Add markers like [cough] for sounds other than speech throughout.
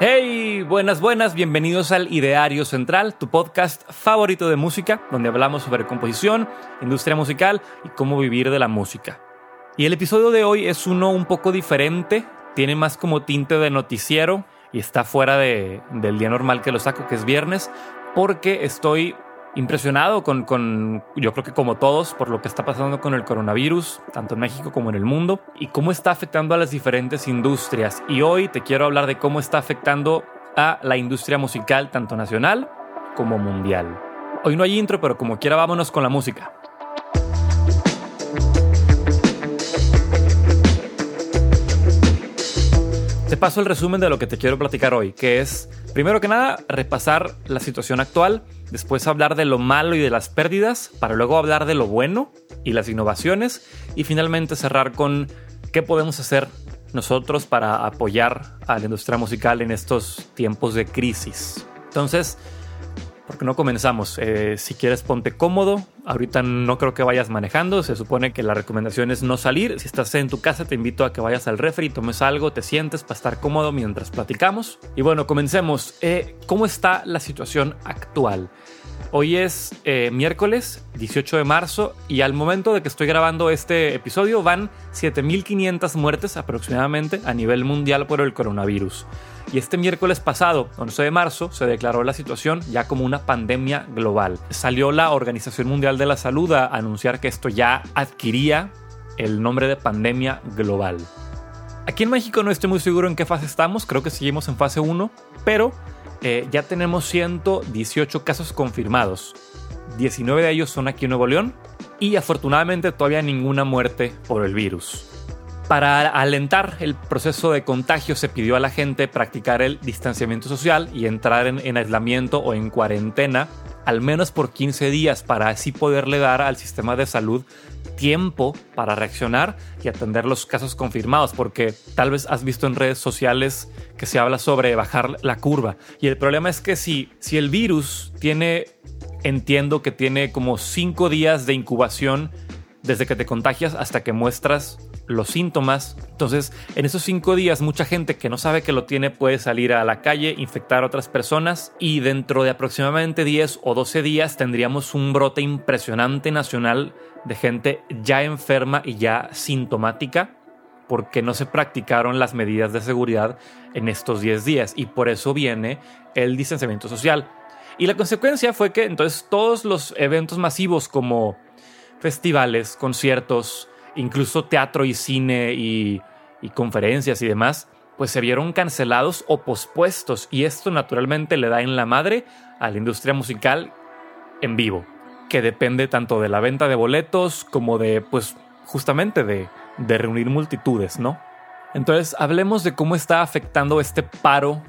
Hey, buenas, buenas, bienvenidos al Ideario Central, tu podcast favorito de música, donde hablamos sobre composición, industria musical y cómo vivir de la música. Y el episodio de hoy es uno un poco diferente, tiene más como tinte de noticiero y está fuera de, del día normal que lo saco, que es viernes, porque estoy impresionado con, con, yo creo que como todos, por lo que está pasando con el coronavirus, tanto en México como en el mundo, y cómo está afectando a las diferentes industrias. Y hoy te quiero hablar de cómo está afectando a la industria musical, tanto nacional como mundial. Hoy no hay intro, pero como quiera vámonos con la música. Te paso el resumen de lo que te quiero platicar hoy, que es, primero que nada, repasar la situación actual, después hablar de lo malo y de las pérdidas, para luego hablar de lo bueno y las innovaciones, y finalmente cerrar con qué podemos hacer nosotros para apoyar a la industria musical en estos tiempos de crisis. Entonces, porque no comenzamos. Eh, si quieres, ponte cómodo. Ahorita no creo que vayas manejando. Se supone que la recomendación es no salir. Si estás en tu casa, te invito a que vayas al refri, tomes algo, te sientes para estar cómodo mientras platicamos. Y bueno, comencemos. Eh, ¿Cómo está la situación actual? Hoy es eh, miércoles 18 de marzo y al momento de que estoy grabando este episodio van 7.500 muertes aproximadamente a nivel mundial por el coronavirus. Y este miércoles pasado, 11 de marzo, se declaró la situación ya como una pandemia global. Salió la Organización Mundial de la Salud a anunciar que esto ya adquiría el nombre de pandemia global. Aquí en México no estoy muy seguro en qué fase estamos, creo que seguimos en fase 1, pero eh, ya tenemos 118 casos confirmados. 19 de ellos son aquí en Nuevo León y afortunadamente todavía ninguna muerte por el virus. Para alentar el proceso de contagio se pidió a la gente practicar el distanciamiento social y entrar en, en, aislamiento o en cuarentena al menos por 15 días para así poderle dar al sistema de salud tiempo para reaccionar y atender los casos confirmados, porque tal vez has visto en redes sociales que se habla sobre bajar la curva. Y el problema es que si, si el virus tiene, entiendo que tiene como 5 días de incubación desde que te contagias hasta que muestras los síntomas. Entonces, en esos cinco días, mucha gente que no sabe que lo tiene puede salir a la calle, infectar a otras personas y dentro de aproximadamente 10 o 12 días tendríamos un brote impresionante nacional de gente ya enferma y ya sintomática porque no se practicaron las medidas de seguridad en estos 10 días y por eso viene el distanciamiento social. Y la consecuencia fue que entonces todos los eventos masivos como festivales, conciertos, incluso teatro y cine y, conferencias y demás, pues se vieron cancelados o pospuestos y esto naturalmente le da en la madre a la industria musical en vivo, que depende tanto de la venta de boletos como de, pues, justamente de, de reunir multitudes, ¿no? Entonces, hablemos de cómo está afectando este paro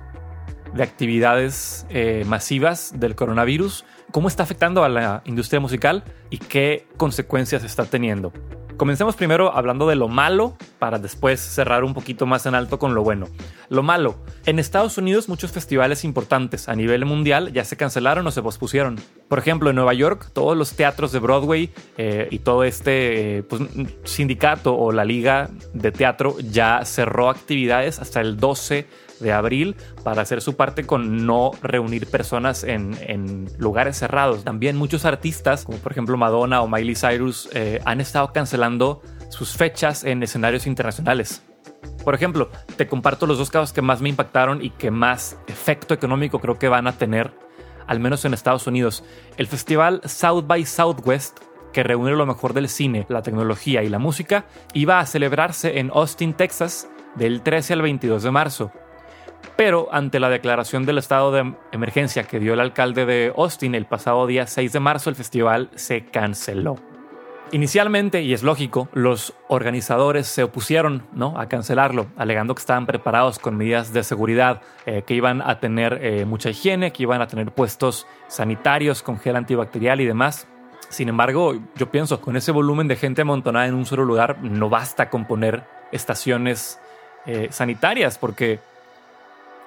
de actividades eh, masivas del coronavirus, cómo está afectando a la industria musical y qué consecuencias está teniendo. Comencemos primero hablando de lo malo para después cerrar un poquito más en alto con lo bueno. Lo malo. En Estados Unidos muchos festivales importantes a nivel mundial ya se cancelaron o se pospusieron. Por ejemplo, en Nueva York todos los teatros de Broadway eh, y todo este eh, pues, sindicato o la liga de teatro ya cerró actividades hasta el 12 de abril para hacer su parte con no reunir personas en, en lugares cerrados. También muchos artistas, como por ejemplo Madonna o Miley Cyrus, eh, han estado cancelando sus fechas en escenarios internacionales. Por ejemplo, te comparto los dos casos que más me impactaron y que más efecto económico creo que van a tener, al menos en Estados Unidos. El festival South by Southwest que reúne lo mejor del cine, la tecnología y la música, iba a celebrarse en Austin, Texas, del 13 al 22 de marzo. Pero ante la declaración del estado de emergencia que dio el alcalde de Austin el pasado día 6 de marzo, el festival se canceló. Inicialmente, y es lógico, los organizadores se opusieron a cancelarlo, alegando que estaban preparados con medidas de seguridad, eh, que iban a tener eh, mucha higiene, que iban a tener puestos sanitarios con gel antibacterial y demás. Sin embargo, yo pienso, con ese volumen de gente amontonada en un solo lugar, no basta con poner estaciones eh, sanitarias, porque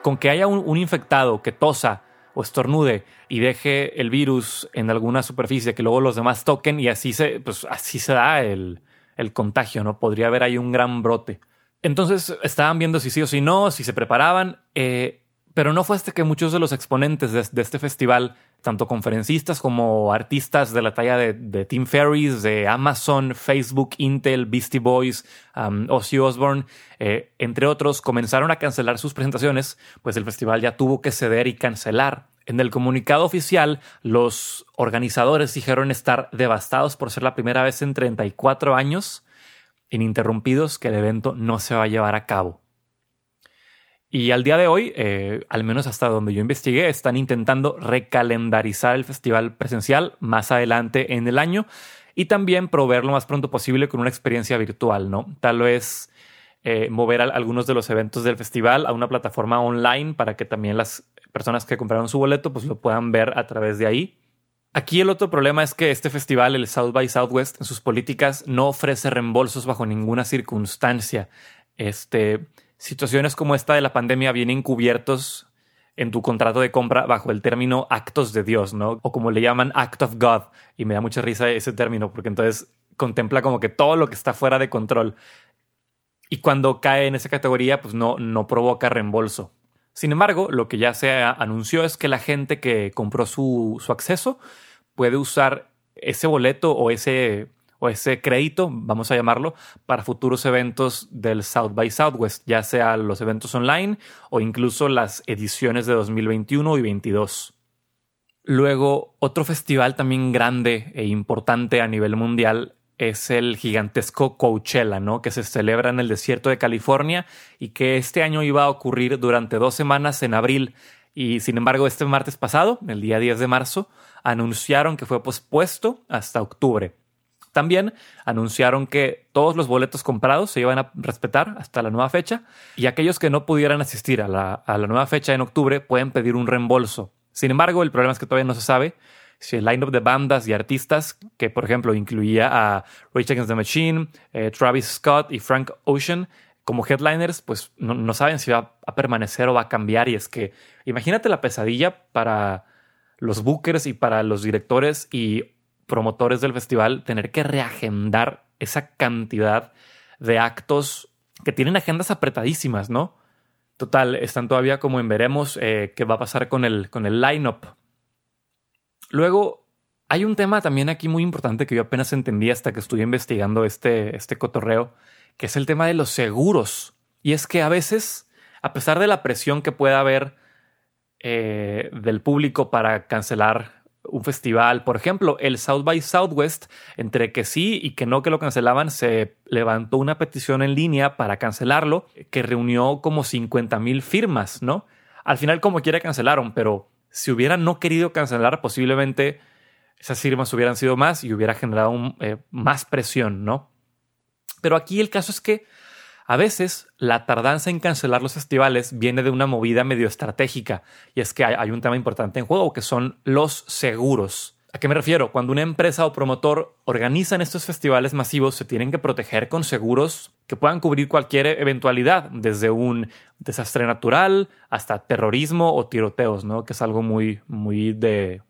con que haya un, infectado que tosa o estornude y deje el virus en alguna superficie que luego los demás toquen y así se, pues así se da el, el contagio, ¿no? Podría haber ahí un gran brote. Entonces estaban viendo si sí o si no, si se preparaban. Eh, Pero no fue hasta que muchos de los exponentes de, este festival, tanto conferencistas como artistas de la talla de, Tim Ferriss, de Amazon, Facebook, Intel, Beastie Boys, um, Ozzy Osbourne, eh, entre otros, comenzaron a cancelar sus presentaciones, pues el festival ya tuvo que ceder y cancelar. En el comunicado oficial, los organizadores dijeron estar devastados por ser la primera vez en 34 años ininterrumpidos que el evento no se va a llevar a cabo. Y al día de hoy, eh, al menos hasta donde yo investigué, están intentando recalendarizar el festival presencial más adelante en el año y también proveer lo más pronto posible con una experiencia virtual, ¿no? Tal vez eh, mover algunos de los eventos del festival a una plataforma online para que también las personas que compraron su boleto pues lo puedan ver a través de ahí. Aquí el otro problema es que este festival, el South by Southwest, en sus políticas no ofrece reembolsos bajo ninguna circunstancia. Este, situaciones como esta de la pandemia vienen cubiertos en tu contrato de compra bajo el término actos de Dios, ¿no? O como le llaman act of God. Y me da mucha risa ese término porque entonces contempla como que todo lo que está fuera de control. Y cuando cae en esa categoría, pues no, no provoca reembolso. Sin embargo, lo que ya se anunció es que la gente que compró su, su acceso puede usar ese boleto o ese o ese crédito, vamos a llamarlo, para futuros eventos del South by Southwest, ya sea los eventos online o incluso las ediciones de 2021 y 2022. Luego, otro festival también grande e importante a nivel mundial es el gigantesco Coachella, ¿no? Que se celebra en el desierto de California y que este año iba a ocurrir durante dos semanas en abril. Y sin embargo, este martes pasado, el día 10 de marzo, anunciaron que fue pospuesto hasta octubre. También anunciaron que todos los boletos comprados se iban a respetar hasta la nueva fecha y aquellos que no pudieran asistir a la, nueva fecha en octubre pueden pedir un reembolso. Sin embargo, el problema es que todavía no se sabe si el line-up de bandas y artistas, que por ejemplo incluía a Rage Against the Machine, eh, Travis Scott y Frank Ocean, como headliners, pues no, no, saben si va a permanecer o va a cambiar. Y es que imagínate la pesadilla para los bookers y para los directores y promotores del festival tener que reagendar esa cantidad de actos que tienen agendas apretadísimas, ¿no? Total, están todavía como en veremos eh, qué va a pasar con el, con el line-up. Luego, hay un tema también aquí muy importante que yo apenas entendí hasta que estuve investigando este, este cotorreo, que es el tema de los seguros. Y es que a veces, a pesar de la presión que pueda haber eh, del público para cancelar un festival. Por ejemplo, el South by Southwest, entre que sí y que no que lo cancelaban, se levantó una petición en línea para cancelarlo que reunió como 50 mil firmas, ¿no? Al final, como quiera, cancelaron, pero si hubieran no querido cancelar, posiblemente esas firmas hubieran sido más y hubiera generado eh, más presión, ¿no? Pero aquí el caso es que a veces la tardanza en cancelar los festivales viene de una movida medio estratégica y es que hay, un tema importante en juego que son los seguros. ¿A qué me refiero? Cuando una empresa o promotor organizan estos festivales masivos, se tienen que proteger con seguros que puedan cubrir cualquier eventualidad, desde un desastre natural hasta terrorismo o tiroteos, ¿no? Que es algo muy, muy de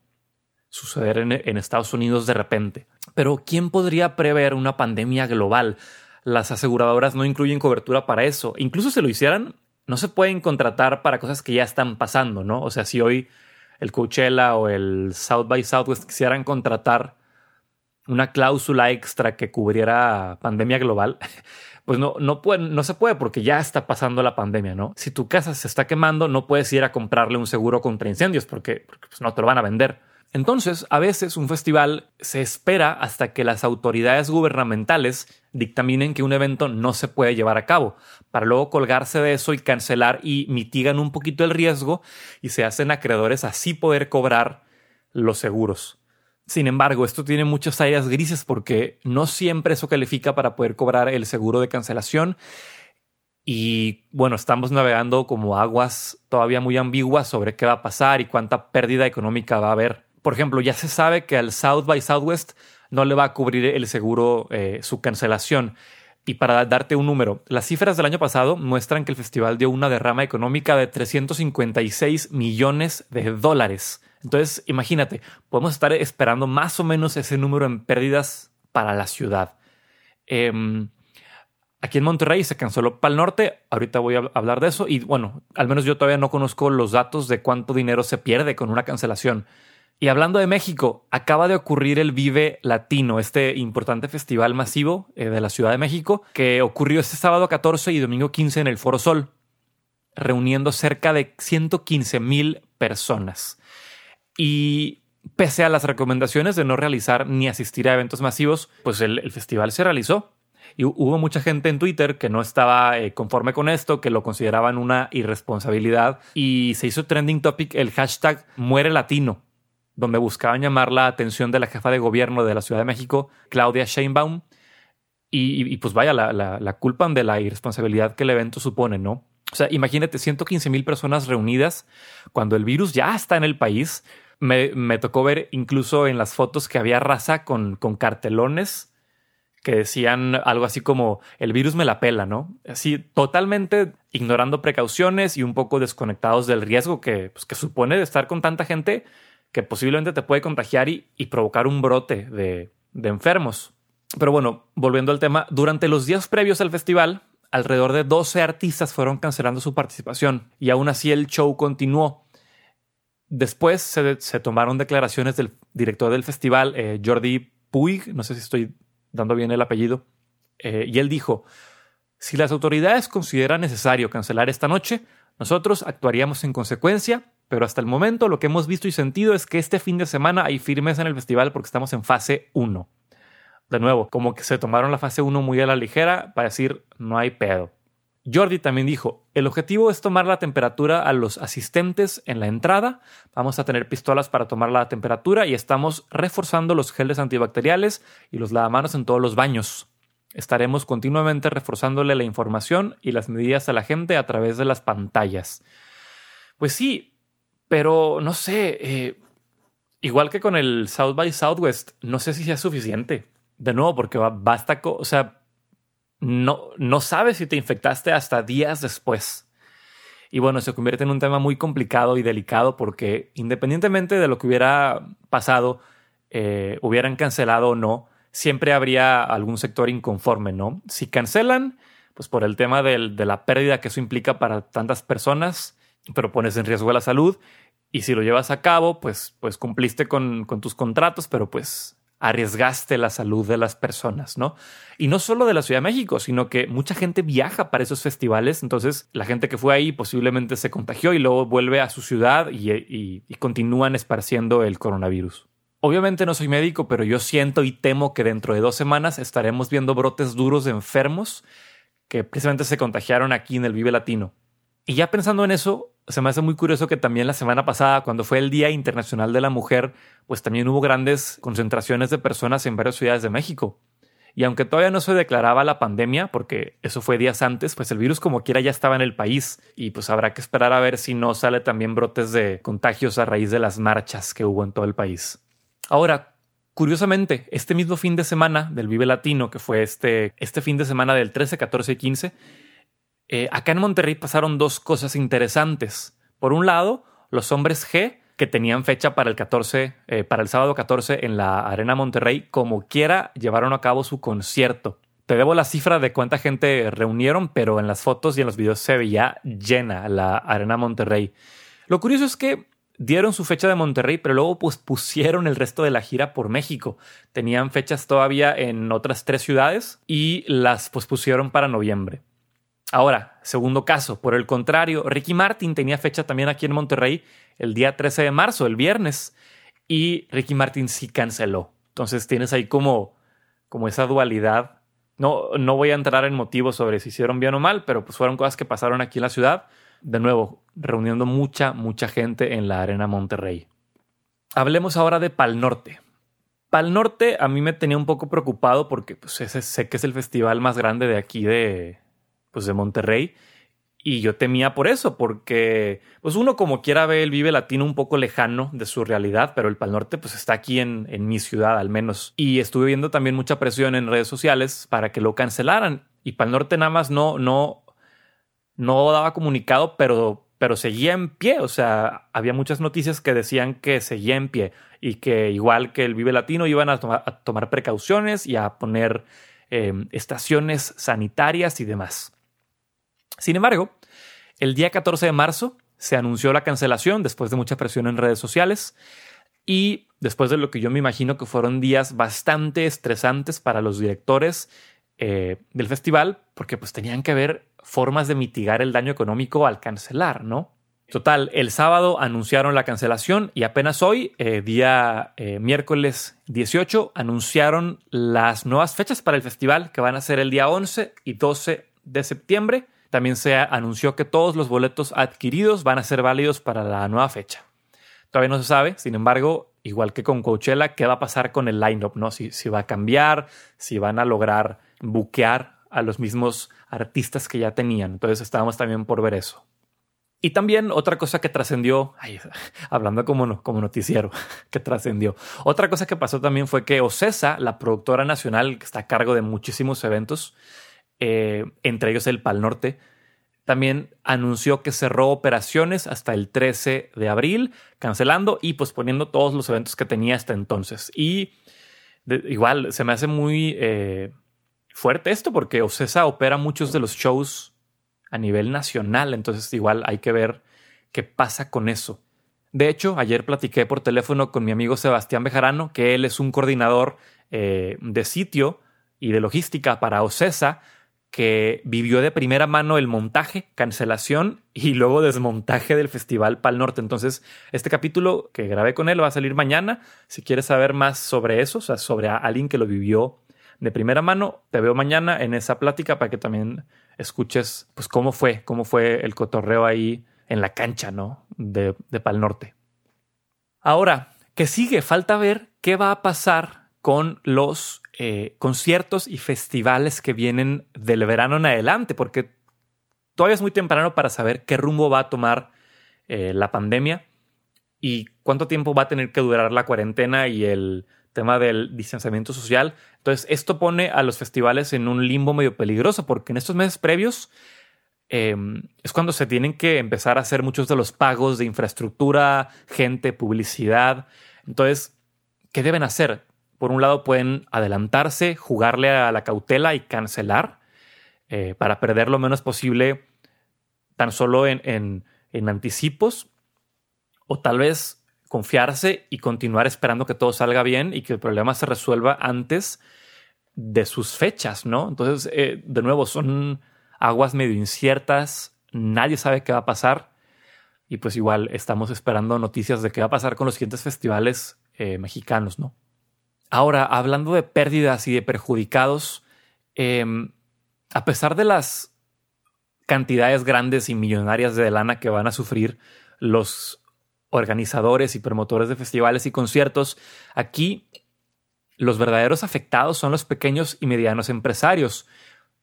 suceder en Estados Unidos de repente. Pero ¿quién podría prever una pandemia global? Las aseguradoras no incluyen cobertura para eso. Incluso si lo hicieran, no se pueden contratar para cosas que ya están pasando, ¿no? O sea, si hoy el Coachella o el South by Southwest quisieran contratar una cláusula extra que cubriera pandemia global, [laughs] pues no, no, no se puede porque ya está pasando la pandemia, ¿no? Si tu casa se está quemando, no puedes ir a comprarle un seguro contra incendios porque, pues no te lo van a vender. Entonces, a veces un festival se espera hasta que las autoridades gubernamentales dictaminen que un evento no se puede llevar a cabo, para luego colgarse de eso y cancelar y mitigan un poquito el riesgo y se hacen acreedores así poder cobrar los seguros. Sin embargo, esto tiene muchas áreas grises porque no siempre eso califica para poder cobrar el seguro de cancelación y bueno, estamos navegando como aguas todavía muy ambiguas sobre qué va a pasar y cuánta pérdida económica va a haber por ejemplo, ya se sabe que al South by Southwest no le va a cubrir el seguro eh, su cancelación. Y para darte un número, las cifras del año pasado muestran que el festival dio una derrama económica de 356 millones de dólares. Entonces, imagínate, podemos estar esperando más o menos ese número en pérdidas para la ciudad. Em, Aquí en Monterrey se canceló Pal Norte, ahorita voy a hablar de eso y bueno, al menos yo todavía no conozco los datos de cuánto dinero se pierde con una cancelación. Y hablando de México, acaba de ocurrir el Vive Latino, este importante festival masivo eh, de la Ciudad de México, que ocurrió este sábado 14 y domingo 15 en el Foro Sol, reuniendo cerca de 115 mil personas. Y pese a las recomendaciones de no realizar ni asistir a eventos masivos, pues el, festival se realizó. Y hubo mucha gente en Twitter que no estaba eh, conforme con esto, que lo consideraban una irresponsabilidad y se hizo trending topic el hashtag muere latino donde buscaban llamar la atención de la jefa de gobierno de la Ciudad de México, Claudia Sheinbaum, y, pues vaya, la, la, culpan de la irresponsabilidad que el evento supone, ¿no? O sea, imagínate 115 mil personas reunidas cuando el virus ya está en el país. Me, me, tocó ver incluso en las fotos que había raza con, con cartelones que decían algo así como el virus me la pela, ¿no? Así totalmente ignorando precauciones y un poco desconectados del riesgo que, pues, que supone estar con tanta gente que posiblemente te puede contagiar y, provocar un brote de, de enfermos. Pero bueno, volviendo al tema, durante los días previos al festival, alrededor de 12 artistas fueron cancelando su participación y aún así el show continuó. Después se, tomaron declaraciones del director del festival, eh, Jordi Puig, no sé si estoy dando bien el apellido, eh, y él dijo, si las autoridades consideran necesario cancelar esta noche, nosotros actuaríamos en consecuencia pero hasta el momento lo que hemos visto y sentido es que este fin de semana hay firmes en el festival porque estamos en fase 1. De nuevo, como que se tomaron la fase 1 muy a la ligera para decir no hay pedo. Jordi también dijo, el objetivo es tomar la temperatura a los asistentes en la entrada, vamos a tener pistolas para tomar la temperatura y estamos reforzando los geles antibacteriales y los lavamanos en todos los baños. Estaremos continuamente reforzándole la información y las medidas a la gente a través de las pantallas. Pues sí, pero no sé, eh, igual que con el South by Southwest, no sé si sea suficiente. De nuevo, porque basta, o sea, no, no sabes si te infectaste hasta días después. Y bueno, se convierte en un tema muy complicado y delicado porque independientemente de lo que hubiera pasado, eh, hubieran cancelado o no, siempre habría algún sector inconforme, ¿no? Si cancelan, pues por el tema de la pérdida que eso implica para tantas personas, pero pones en riesgo la salud y si lo llevas a cabo, pues, pues cumpliste con, tus contratos, pero pues arriesgaste la salud de las personas, ¿no? Y no solo de la Ciudad de México, sino que mucha gente viaja para esos festivales, entonces la gente que fue ahí posiblemente se contagió y luego vuelve a su ciudad y, y, y continúan esparciendo el coronavirus. Obviamente no soy médico, pero yo siento y temo que dentro de dos semanas estaremos viendo brotes duros de enfermos que precisamente se contagiaron aquí en el Vive Latino. Y ya pensando en eso, se me hace muy curioso que también la semana pasada, cuando fue el Día Internacional de la Mujer, pues también hubo grandes concentraciones de personas en varias ciudades de México. Y aunque todavía no se declaraba la pandemia, porque eso fue días antes, pues el virus como quiera ya estaba en el país y pues habrá que esperar a ver si no sale también brotes de contagios a raíz de las marchas que hubo en todo el país. Ahora, curiosamente, este mismo fin de semana del Vive Latino, que fue este, este fin de semana del 13, 14 y 15, eh, acá en Monterrey pasaron dos cosas interesantes. Por un lado, los hombres G, que tenían fecha para el 14, eh, para el sábado 14 en la Arena Monterrey, como quiera, llevaron a cabo su concierto. Te debo la cifra de cuánta gente reunieron, pero en las fotos y en los videos se veía llena la Arena Monterrey. Lo curioso es que dieron su fecha de Monterrey, pero luego pusieron el resto de la gira por México. Tenían fechas todavía en otras tres ciudades y las pusieron para noviembre. Ahora, segundo caso, por el contrario, Ricky Martin tenía fecha también aquí en Monterrey el día 13 de marzo, el viernes, y Ricky Martin sí canceló. Entonces tienes ahí como, como esa dualidad. No, no voy a entrar en motivos sobre si hicieron bien o mal, pero pues fueron cosas que pasaron aquí en la ciudad. De nuevo, reuniendo mucha, mucha gente en la Arena Monterrey. Hablemos ahora de Pal Norte. Pal Norte a mí me tenía un poco preocupado porque pues, ese sé que es el festival más grande de aquí de, pues de Monterrey. Y yo temía por eso, porque pues uno como quiera ve el Vive Latino un poco lejano de su realidad, pero el Pal Norte pues está aquí en, en mi ciudad al menos. Y estuve viendo también mucha presión en redes sociales para que lo cancelaran. Y Pal Norte nada más no, no, no daba comunicado, pero, pero seguía en pie. O sea, había muchas noticias que decían que seguía en pie y que igual que el Vive Latino iban a, tomar precauciones y a poner em, estaciones sanitarias y demás. Sin embargo, el día 14 de marzo se anunció la cancelación después de mucha presión en redes sociales y después de lo que yo me imagino que fueron días bastante estresantes para los directores eh, del festival, porque pues tenían que ver formas de mitigar el daño económico al cancelar, ¿no? Total, el sábado anunciaron la cancelación y apenas hoy, eh, día eh, miércoles 18, anunciaron las nuevas fechas para el festival que van a ser el día 11 y 12 de septiembre. También se anunció que todos los boletos adquiridos van a ser válidos para la nueva fecha. Todavía no se sabe, sin embargo, igual que con Coachella, qué va a pasar con el lineup, ¿no? Si, va a cambiar, si van a lograr buquear a los mismos artistas que ya tenían. Entonces estábamos también por ver eso. Y también otra cosa que trascendió, [laughs] hablando como, como noticiero, [laughs] que trascendió. Otra cosa que pasó también fue que Ocesa, la productora nacional que está a cargo de muchísimos eventos, eh, entre ellos el Pal Norte, también anunció que cerró operaciones hasta el 13 de abril, cancelando y posponiendo todos los eventos que tenía hasta entonces. Y igual se me hace muy eh, fuerte esto porque Ocesa opera muchos de los shows a nivel nacional, entonces igual hay que ver qué pasa con eso. De hecho, ayer platiqué por teléfono con mi amigo Sebastián Bejarano, que él es un coordinador eh, de sitio y de logística para OCESA, que vivió de primera mano el montaje, cancelación y luego desmontaje del Festival Pal Norte. Entonces, este capítulo que grabé con él va a salir mañana. Si quieres saber más sobre eso, o sea, sobre alguien que lo vivió de primera mano, te veo mañana en esa plática para que también escuches pues cómo fue, cómo fue el cotorreo ahí en la cancha, ¿no? De, de Pal Norte. Ahora, ¿qué sigue? Falta ver qué va a pasar con los eh, conciertos y festivales que vienen del verano en adelante, porque todavía es muy temprano para saber qué rumbo va a tomar eh, la pandemia y cuánto tiempo va a tener que durar la cuarentena y el tema del distanciamiento social. Entonces, esto pone a los festivales en un limbo medio peligroso, porque en estos meses previos em, es cuando se tienen que empezar a hacer muchos de los pagos de infraestructura, gente, publicidad. Entonces, ¿qué deben hacer? Por un lado, pueden adelantarse, jugarle a la cautela y cancelar eh, para perder lo menos posible tan solo en, en anticipos. O tal vez confiarse y continuar esperando que todo salga bien y que el problema se resuelva antes de sus fechas, ¿no? Entonces, eh, de nuevo, son aguas medio inciertas, nadie sabe qué va a pasar y pues igual estamos esperando noticias de qué va a pasar con los siguientes festivales eh, mexicanos, ¿no? Ahora, hablando de pérdidas y de perjudicados, em, a pesar de las cantidades grandes y millonarias de lana que van a sufrir los organizadores y promotores de festivales y conciertos, aquí los verdaderos afectados son los pequeños y medianos empresarios,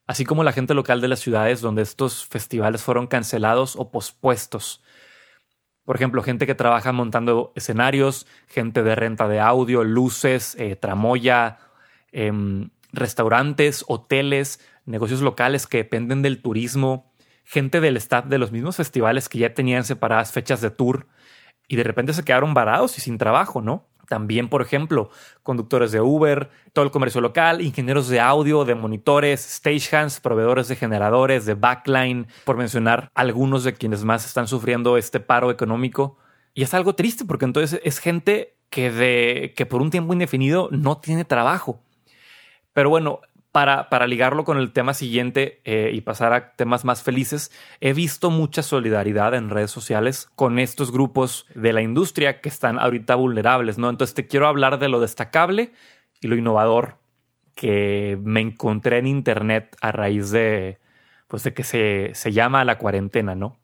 así como la gente local de las ciudades donde estos festivales fueron cancelados o pospuestos. Por ejemplo, gente que trabaja montando escenarios, gente de renta de audio, luces, eh, tramoya, em, restaurantes, hoteles, negocios locales que dependen del turismo, gente del staff de los mismos festivales que ya tenían separadas fechas de tour y de repente se quedaron varados y sin trabajo, ¿no? También, por ejemplo, conductores de Uber, todo el comercio local, ingenieros de audio, de monitores, stagehands, proveedores de generadores, de backline, por mencionar algunos de quienes más están sufriendo este paro económico. Y es algo triste porque entonces es gente que, de, que por un tiempo indefinido no tiene trabajo. Pero bueno, para, para, ligarlo con el tema siguiente eh, y pasar a temas más felices, he visto mucha solidaridad en redes sociales con estos grupos de la industria que están ahorita vulnerables, ¿no? Entonces te quiero hablar de lo destacable y lo innovador que me encontré en internet a raíz de, pues de que se, se llama la cuarentena, ¿no?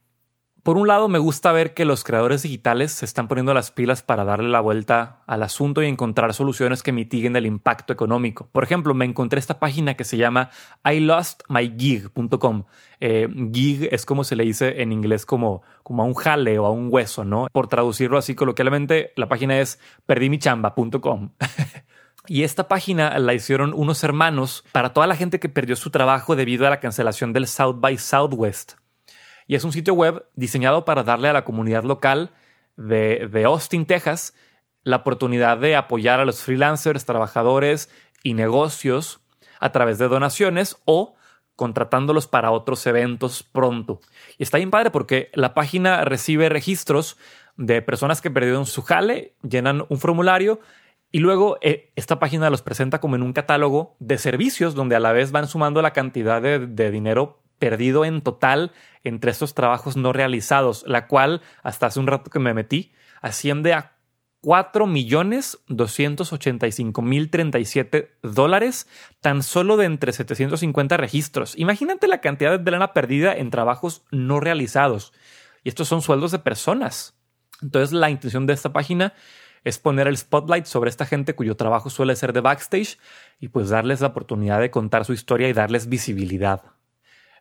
Por un lado, me gusta ver que los creadores digitales se están poniendo las pilas para darle la vuelta al asunto y encontrar soluciones que mitiguen el impacto económico. Por ejemplo, me encontré esta página que se llama ilostmygig.com. Eh, gig es como se le dice en inglés como, como a un jale o a un hueso, ¿no? Por traducirlo así coloquialmente, la página es perdimichamba.com. [laughs] Y esta página la hicieron unos hermanos para toda la gente que perdió su trabajo debido a la cancelación del South by Southwest y es un sitio web diseñado para darle a la comunidad local de, Austin, Texas, la oportunidad de apoyar a los freelancers, trabajadores y negocios a través de donaciones o contratándolos para otros eventos pronto. Y está bien padre porque la página recibe registros de personas que perdieron su jale, llenan un formulario y luego eh, esta página los presenta como en un catálogo de servicios donde a la vez van sumando la cantidad de, de dinero perdido en total entre estos trabajos no realizados, la cual hasta hace un rato que me metí asciende a 4 millones 285 mil 37 dólares tan solo de entre 750 registros. Imagínate la cantidad de lana perdida en trabajos no realizados. Y estos son sueldos de personas. Entonces la intención de esta página es poner el spotlight sobre esta gente cuyo trabajo suele ser de backstage y pues darles la oportunidad de contar su historia y darles visibilidad.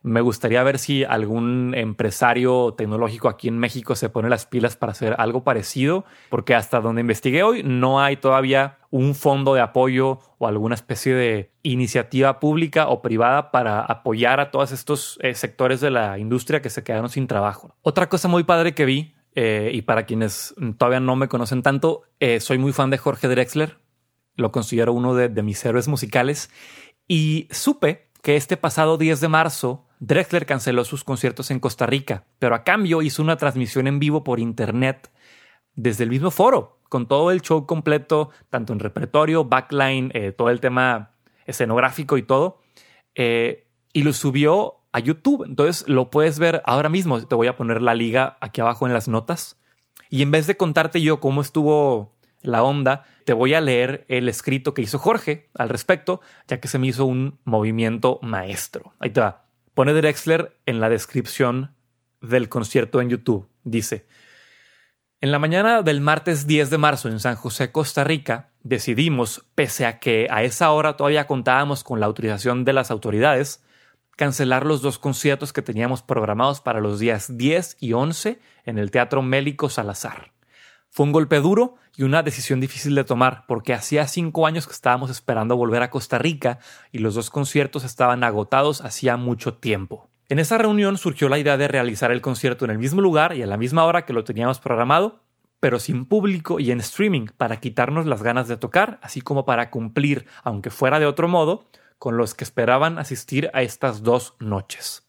Me gustaría ver si algún empresario tecnológico aquí en México se pone las pilas para hacer algo parecido, porque hasta donde investigué hoy no hay todavía un fondo de apoyo o alguna especie de iniciativa pública o privada para apoyar a todos estos eh, sectores de la industria que se quedaron sin trabajo. Otra cosa muy padre que vi, eh, y para quienes todavía no me conocen tanto, eh, soy muy fan de Jorge Drexler, lo considero uno de mis héroes musicales, y supe que este pasado 10 de marzo Drexler canceló sus conciertos en Costa Rica, pero a cambio hizo una transmisión en vivo por internet desde el mismo foro, con todo el show completo, tanto en repertorio, backline, eh, todo el tema escenográfico y todo, eh, y lo subió a YouTube. Entonces lo puedes ver ahora mismo. Te voy a poner la liga aquí abajo en las notas. Y en vez de contarte yo cómo estuvo la onda, te voy a leer el escrito que hizo Jorge al respecto, ya que se me hizo un movimiento maestro. Ahí te va. Pone Drexler en la descripción del concierto en YouTube. Dice, en la mañana del martes 10 de marzo en San José, Costa Rica, decidimos, pese a que a esa hora todavía contábamos con la autorización de las autoridades, cancelar los dos conciertos que teníamos programados para los días 10 y 11 en el Teatro Mélico Salazar. Fue un golpe duro y una decisión difícil de tomar, porque hacía cinco años que estábamos esperando volver a Costa Rica y los dos conciertos estaban agotados hacía mucho tiempo. En esa reunión surgió la idea de realizar el concierto en el mismo lugar y a la misma hora que lo teníamos programado, pero sin público y en streaming, para quitarnos las ganas de tocar, así como para cumplir, aunque fuera de otro modo, con los que esperaban asistir a estas dos noches.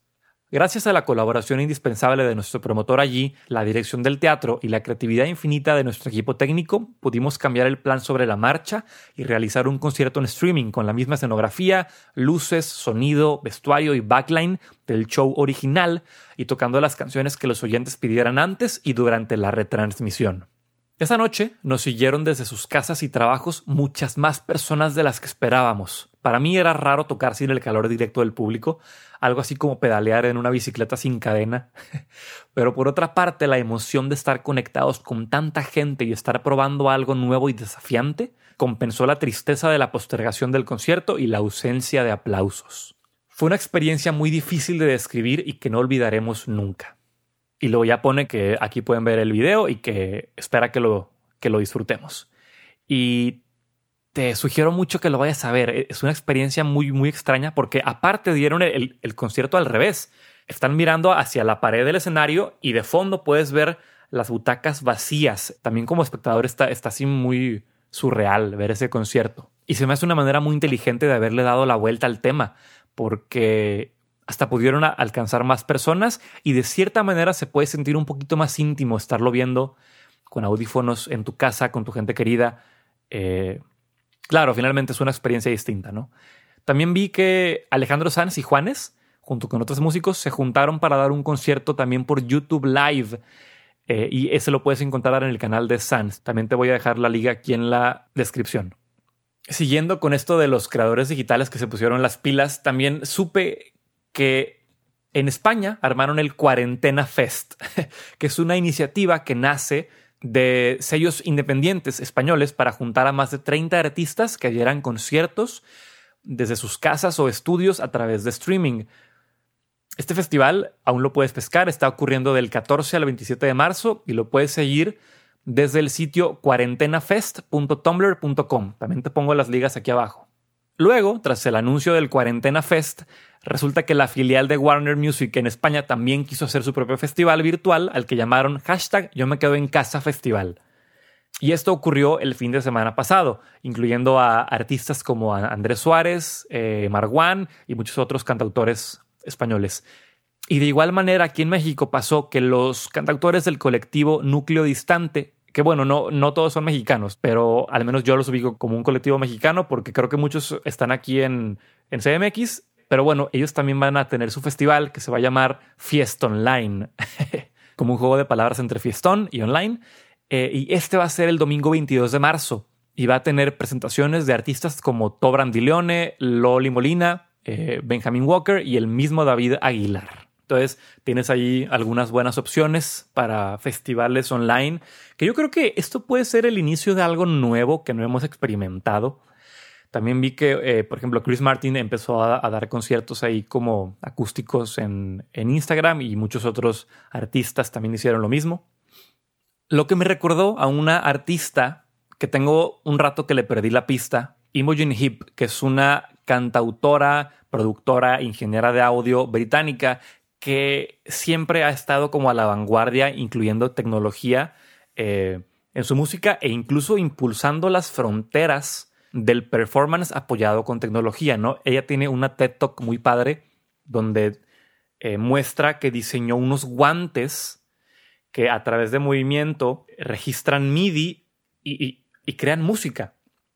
Gracias a la colaboración indispensable de nuestro promotor allí, la dirección del teatro y la creatividad infinita de nuestro equipo técnico, pudimos cambiar el plan sobre la marcha y realizar un concierto en streaming con la misma escenografía, luces, sonido, vestuario y backline del show original y tocando las canciones que los oyentes pidieran antes y durante la retransmisión. Esa noche nos siguieron desde sus casas y trabajos muchas más personas de las que esperábamos. Para mí era raro tocar sin el calor directo del público, algo así como pedalear en una bicicleta sin cadena. [laughs] Pero por otra parte, la emoción de estar conectados con tanta gente y estar probando algo nuevo y desafiante compensó la tristeza de la postergación del concierto y la ausencia de aplausos. Fue una experiencia muy difícil de describir y que no olvidaremos nunca. Y luego ya pone que aquí pueden ver el video y que espera que lo, que lo disfrutemos. Y te sugiero mucho que lo vayas a ver. Es una experiencia muy, muy extraña porque aparte dieron el, concierto al revés. Están mirando hacia la pared del escenario y de fondo puedes ver las butacas vacías. También como espectador está, está así muy surreal ver ese concierto. Y se me hace una manera muy inteligente de haberle dado la vuelta al tema porque hasta pudieron alcanzar más personas y de cierta manera se puede sentir un poquito más íntimo estarlo viendo con audífonos en tu casa, con tu gente querida. Eh, claro, finalmente es una experiencia distinta, ¿no? También vi que Alejandro Sanz y Juanes, junto con otros músicos, se juntaron para dar un concierto también por YouTube Live. Eh, y ese lo puedes encontrar en el canal de Sanz. También te voy a dejar la liga aquí en la descripción. Siguiendo con esto de los creadores digitales que se pusieron las pilas, también supe que en España armaron el Cuarentena Fest, [laughs] que es una iniciativa que nace de sellos independientes españoles para juntar a más de 30 artistas que dieran conciertos desde sus casas o estudios a través de streaming. Este festival aún lo puedes pescar, está ocurriendo del 14 al 27 de marzo y lo puedes seguir desde el sitio cuarentenafest.tumblr.com. También te pongo las ligas aquí abajo. Luego, tras el anuncio del Cuarentena Fest, resulta que la filial de Warner Music en España también quiso hacer su propio festival virtual al que llamaron hashtag Yo me quedo en casa festival. Y esto ocurrió el fin de semana pasado, incluyendo a artistas como Andrés Suárez, eh, Marguán y muchos otros cantautores españoles. Y de igual manera aquí en México pasó que los cantautores del colectivo Núcleo Distante, que bueno, no, no todos son mexicanos, pero al menos yo los ubico como un colectivo mexicano porque creo que muchos están aquí en, en CMX, pero bueno, ellos también van a tener su festival que se va a llamar Fiesta Online, [laughs] como un juego de palabras entre fiestón y online. Eh, y este va a ser el domingo 22 de marzo y va a tener presentaciones de artistas como Tobran Leone, Loli Molina, eh, Benjamin Walker y el mismo David Aguilar. Entonces, tienes ahí algunas buenas opciones para festivales online, que yo creo que esto puede ser el inicio de algo nuevo que no hemos experimentado. También vi que, eh, por ejemplo, Chris Martin empezó a, dar conciertos ahí como acústicos en, Instagram y muchos otros artistas también hicieron lo mismo. Lo que me recordó a una artista que tengo un rato que le perdí la pista, Imogen Heap, que es una cantautora, productora, ingeniera de audio británica que siempre ha estado como a la vanguardia, incluyendo tecnología eh, en su música e incluso impulsando las fronteras del performance apoyado con tecnología, ¿no? Ella tiene una TED Talk muy padre donde eh, muestra que diseñó unos guantes que a través de movimiento registran MIDI y, crean música.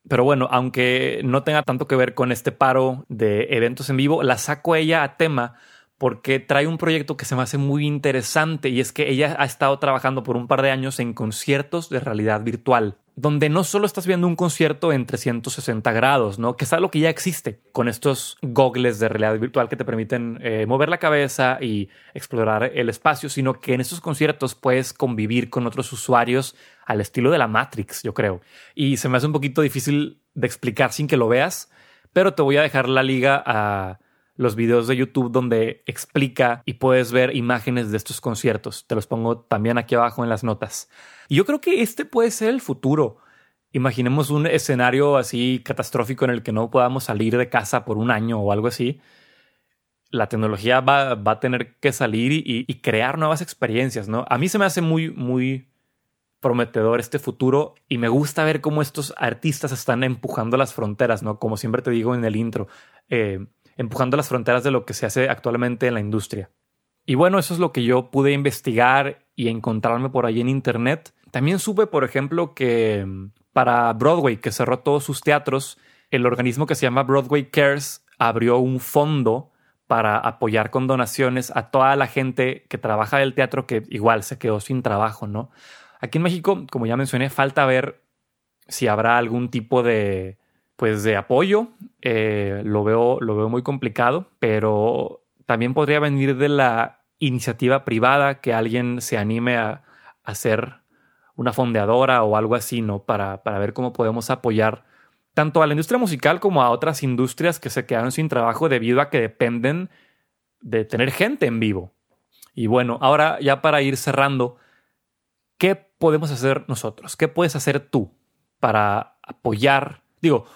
Pero bueno, aunque no tenga tanto que ver con este paro de eventos en vivo, la saco ella a tema porque trae un proyecto que se me hace muy interesante y es que ella ha estado trabajando por un par de años en conciertos de realidad virtual donde no solo estás viendo un concierto en 360 grados, ¿no? Que es algo que ya existe con estos gogles de realidad virtual que te permiten eh, mover la cabeza y explorar el espacio, sino que en estos conciertos puedes convivir con otros usuarios al estilo de la Matrix, yo creo. Y se me hace un poquito difícil de explicar sin que lo veas, pero te voy a dejar la liga a los videos de YouTube donde explica y puedes ver imágenes de estos conciertos. Te los pongo también aquí abajo en las notas. Y yo creo que este puede ser el futuro. Imaginemos un escenario así catastrófico en el que no podamos salir de casa por un año o algo así. La tecnología va, a tener que salir y, y, crear nuevas experiencias, ¿no? A mí se me hace muy, muy prometedor este futuro y me gusta ver cómo estos artistas están empujando las fronteras, ¿no? Como siempre te digo en el intro, eh, empujando las fronteras de lo que se hace actualmente en la industria. Y bueno, eso es lo que yo pude investigar y encontrarme por ahí en internet. También supe, por ejemplo, que mm, para Broadway, que cerró todos sus teatros, el organismo que se llama Broadway Cares abrió un fondo para apoyar con donaciones a toda la gente que trabaja del teatro que igual se quedó sin trabajo, ¿no? Aquí en México, como ya mencioné, falta ver si habrá algún tipo de, pues, de apoyo. Eh, lo, veo, lo veo muy complicado, pero también podría venir de la iniciativa privada que alguien se anime a hacer una fondeadora o algo así, ¿no? Para, para ver cómo podemos apoyar tanto a la industria musical como a otras industrias que se quedaron sin trabajo debido a que dependen de tener gente en vivo. Y bueno, ahora ya para ir cerrando, ¿qué podemos hacer nosotros? ¿Qué puedes hacer tú para apoyar? Digo,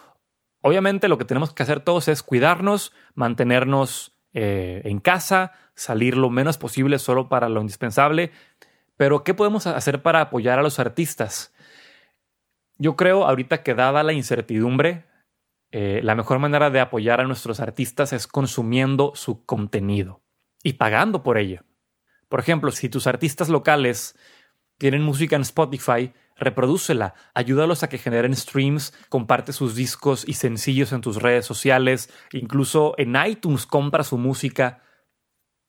obviamente lo que tenemos que hacer todos es cuidarnos, mantenernos eh, en casa, salir lo menos posible solo para lo indispensable, pero, ¿qué podemos hacer para apoyar a los artistas? Yo creo ahorita que dada la incertidumbre, eh, la mejor manera de apoyar a nuestros artistas es consumiendo su contenido y pagando por ello. Por ejemplo, si tus artistas locales tienen música en Spotify, reprodúcela, ayúdalos a que generen streams, comparte sus discos y sencillos en tus redes sociales, incluso en iTunes compra su música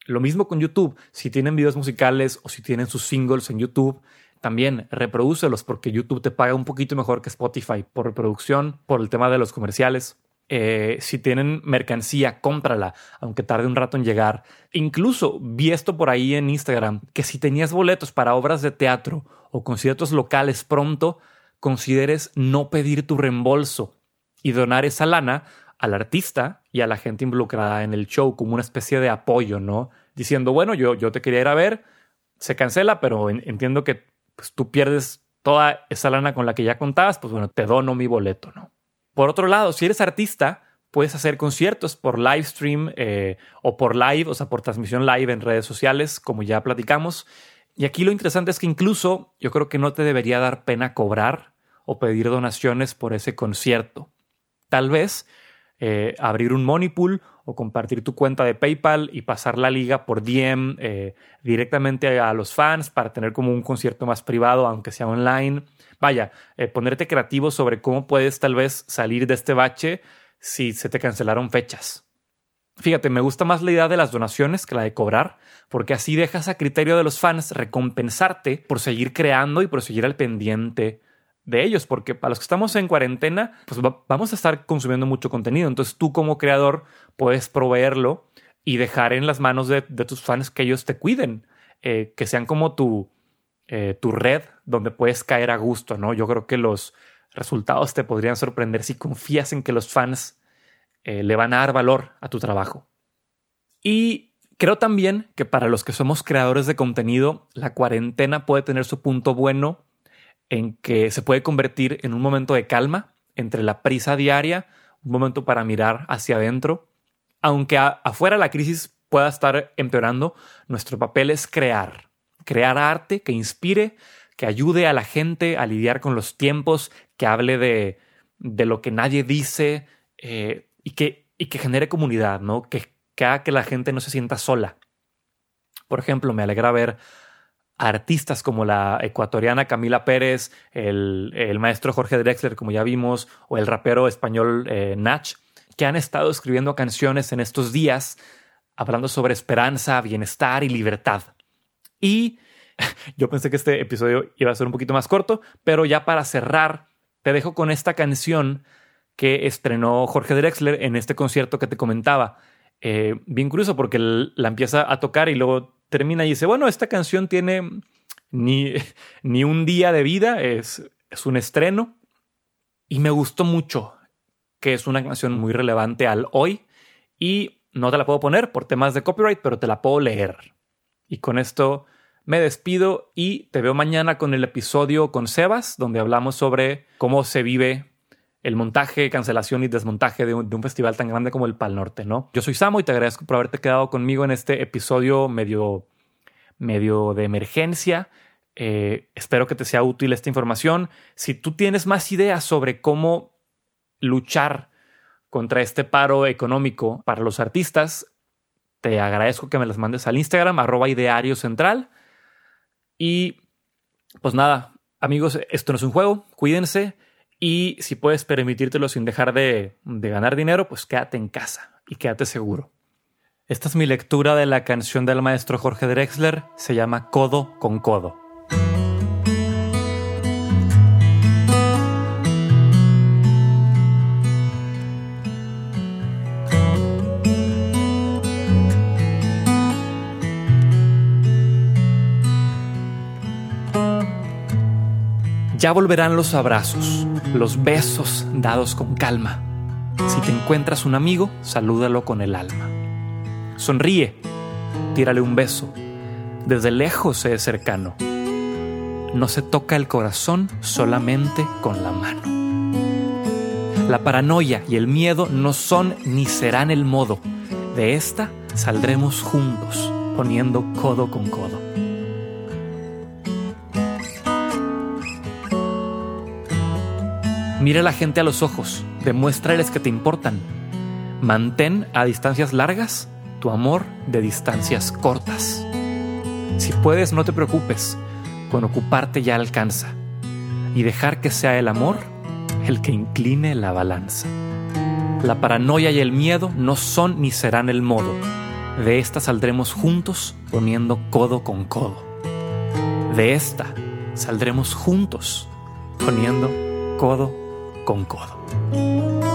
lo mismo con YouTube. Si tienen videos musicales o si tienen sus singles en YouTube, también reprodúcelos porque YouTube te paga un poquito mejor que Spotify por reproducción, por el tema de los comerciales. Eh, si tienen mercancía, cómprala, aunque tarde un rato en llegar. Incluso vi esto por ahí en Instagram, que si tenías boletos para obras de teatro o conciertos locales pronto, consideres no pedir tu reembolso y donar esa lana al artista y a la gente involucrada en el show como una especie de apoyo, ¿no? Diciendo, bueno, yo, yo te quería ir a ver, se cancela, pero entiendo que pues, tú pierdes toda esa lana con la que ya contabas, pues bueno, te dono mi boleto, ¿no? Por otro lado, si eres artista, puedes hacer conciertos por live stream eh, o por live, o sea, por transmisión live en redes sociales, como ya platicamos. Y aquí lo interesante es que incluso yo creo que no te debería dar pena cobrar o pedir donaciones por ese concierto. Tal vez eh, abrir un money pool o compartir tu cuenta de PayPal y pasar la liga por DM eh, directamente a los fans para tener como un concierto más privado, aunque sea online. Vaya, eh, ponerte creativo sobre cómo puedes tal vez salir de este bache si se te cancelaron fechas. Fíjate, me gusta más la idea de las donaciones que la de cobrar, porque así dejas a criterio de los fans recompensarte por seguir creando y por seguir al pendiente de ellos, porque para los que estamos en cuarentena, pues vamos a estar consumiendo mucho contenido. Entonces tú como creador puedes proveerlo y dejar en las manos de, tus fans que ellos te cuiden, eh, que sean como tu, eh, tu red donde puedes caer a gusto, ¿no? Yo creo que los resultados te podrían sorprender si confías en que los fans eh, le van a dar valor a tu trabajo. Y creo también que para los que somos creadores de contenido, la cuarentena puede tener su punto bueno en que se puede convertir en un momento de calma entre la prisa diaria, un momento para mirar hacia adentro. Aunque afuera la crisis pueda estar empeorando, nuestro papel es crear, crear arte que inspire, que ayude a la gente a lidiar con los tiempos, que hable de, de lo que nadie dice, eh, y que, y que genere comunidad, ¿no? Que, que haga que la gente no se sienta sola. Por ejemplo, me alegra ver artistas como la ecuatoriana Camila Pérez, el, el, maestro Jorge Drexler, como ya vimos, o el rapero español eh, Nach, que han estado escribiendo canciones en estos días hablando sobre esperanza, bienestar y libertad. Y [laughs] yo pensé que este episodio iba a ser un poquito más corto, pero ya para cerrar, te dejo con esta canción que estrenó Jorge Drexler en este concierto que te comentaba. Eh, bien curioso porque la empieza a tocar y luego termina y dice, bueno, esta canción tiene ni, ni un día de vida, es, es un estreno y me gustó mucho, que es una canción muy relevante al hoy y no te la puedo poner por temas de copyright, pero te la puedo leer. Y con esto me despido y te veo mañana con el episodio con Sebas, donde hablamos sobre cómo se vive el montaje, cancelación y desmontaje de un, festival tan grande como el Pal Norte, ¿no? Yo soy Samo y te agradezco por haberte quedado conmigo en este episodio medio, medio de emergencia. Eh, espero que te sea útil esta información. Si tú tienes más ideas sobre cómo luchar contra este paro económico para los artistas, te agradezco que me las mandes al Instagram, arroba ideario central. Y pues nada, amigos, esto no es un juego, cuídense y si puedes permitírtelo sin dejar de, ganar dinero, pues quédate en casa y quédate seguro. Esta es mi lectura de la canción del maestro Jorge Drexler, se llama Codo con Codo. Ya volverán los abrazos, los besos dados con calma. Si te encuentras un amigo, salúdalo con el alma. Sonríe, tírale un beso. Desde lejos se es cercano. No se toca el corazón solamente con la mano. La paranoia y el miedo no son ni serán el modo. De esta saldremos juntos, poniendo codo con codo. Mira a la gente a los ojos, demuéstrales que te importan. Mantén a distancias largas tu amor de distancias cortas. Si puedes, no te preocupes, con ocuparte ya alcanza. Y dejar que sea el amor el que incline la balanza. La paranoia y el miedo no son ni serán el modo. De esta saldremos juntos poniendo codo con codo. De esta saldremos juntos poniendo codo con codo.